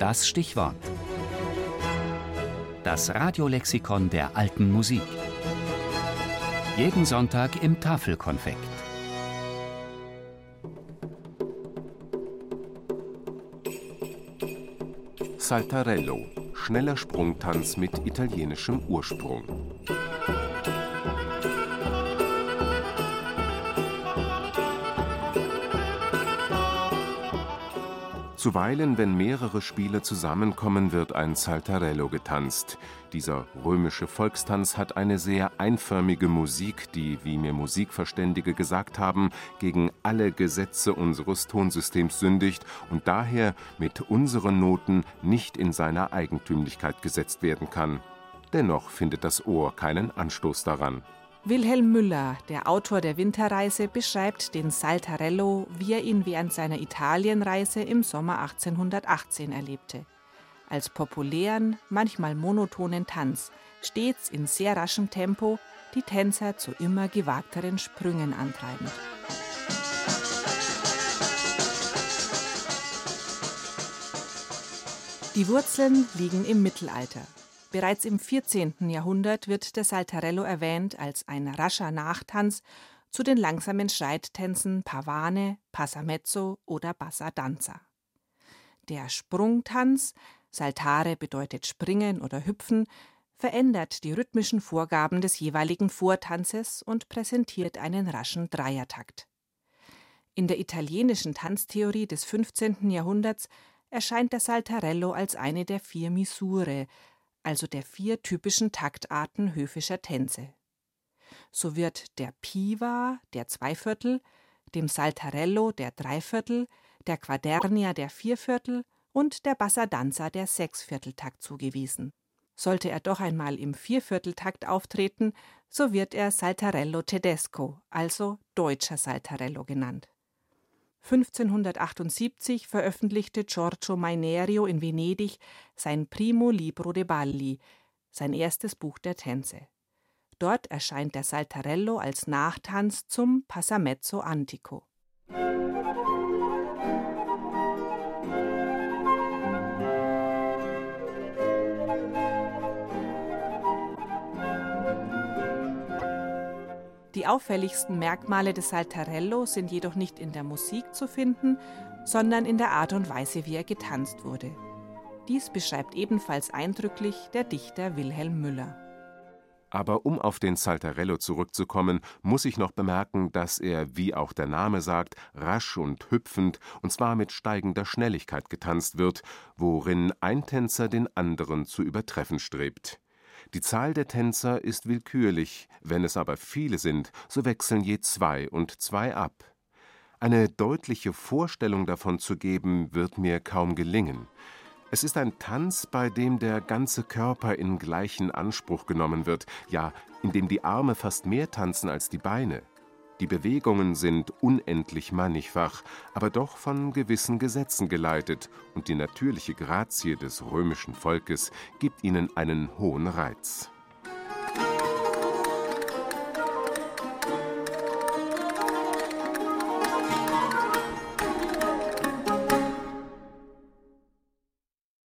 Das Stichwort. Das Radiolexikon der alten Musik. Jeden Sonntag im Tafelkonfekt. Saltarello, schneller Sprungtanz mit italienischem Ursprung. Zuweilen, wenn mehrere Spieler zusammenkommen, wird ein Saltarello getanzt. Dieser römische Volkstanz hat eine sehr einförmige Musik, die, wie mir Musikverständige gesagt haben, gegen alle Gesetze unseres Tonsystems sündigt und daher mit unseren Noten nicht in seiner Eigentümlichkeit gesetzt werden kann. Dennoch findet das Ohr keinen Anstoß daran. Wilhelm Müller, der Autor der Winterreise, beschreibt den Saltarello, wie er ihn während seiner Italienreise im Sommer 1818 erlebte. Als populären, manchmal monotonen Tanz, stets in sehr raschem Tempo, die Tänzer zu immer gewagteren Sprüngen antreibend. Die Wurzeln liegen im Mittelalter. Bereits im 14. Jahrhundert wird der Saltarello erwähnt als ein rascher Nachtanz zu den langsamen Schreittänzen Pavane, Passamezzo oder Bassa Danza. Der Sprungtanz, Saltare bedeutet springen oder hüpfen, verändert die rhythmischen Vorgaben des jeweiligen Vortanzes und präsentiert einen raschen Dreiertakt. In der italienischen Tanztheorie des 15. Jahrhunderts erscheint der Saltarello als eine der vier Misure, also der vier typischen Taktarten höfischer Tänze. So wird der Piva, der Zweiviertel, dem Saltarello der Dreiviertel, der Quadernia der Vierviertel und der Bassadanza der Sechsvierteltakt zugewiesen. Sollte er doch einmal im Viervierteltakt auftreten, so wird er Saltarello Tedesco, also deutscher Saltarello genannt. 1578 veröffentlichte Giorgio Mainerio in Venedig sein Primo Libro de Balli, sein erstes Buch der Tänze. Dort erscheint der Saltarello als Nachtanz zum Passamezzo Antico. Die auffälligsten Merkmale des Saltarello sind jedoch nicht in der Musik zu finden, sondern in der Art und Weise, wie er getanzt wurde. Dies beschreibt ebenfalls eindrücklich der Dichter Wilhelm Müller. Aber um auf den Saltarello zurückzukommen, muss ich noch bemerken, dass er, wie auch der Name sagt, rasch und hüpfend, und zwar mit steigender Schnelligkeit getanzt wird, worin ein Tänzer den anderen zu übertreffen strebt. Die Zahl der Tänzer ist willkürlich, wenn es aber viele sind, so wechseln je zwei und zwei ab. Eine deutliche Vorstellung davon zu geben, wird mir kaum gelingen. Es ist ein Tanz, bei dem der ganze Körper in gleichen Anspruch genommen wird, ja, in dem die Arme fast mehr tanzen als die Beine. Die Bewegungen sind unendlich mannigfach, aber doch von gewissen Gesetzen geleitet, und die natürliche Grazie des römischen Volkes gibt ihnen einen hohen Reiz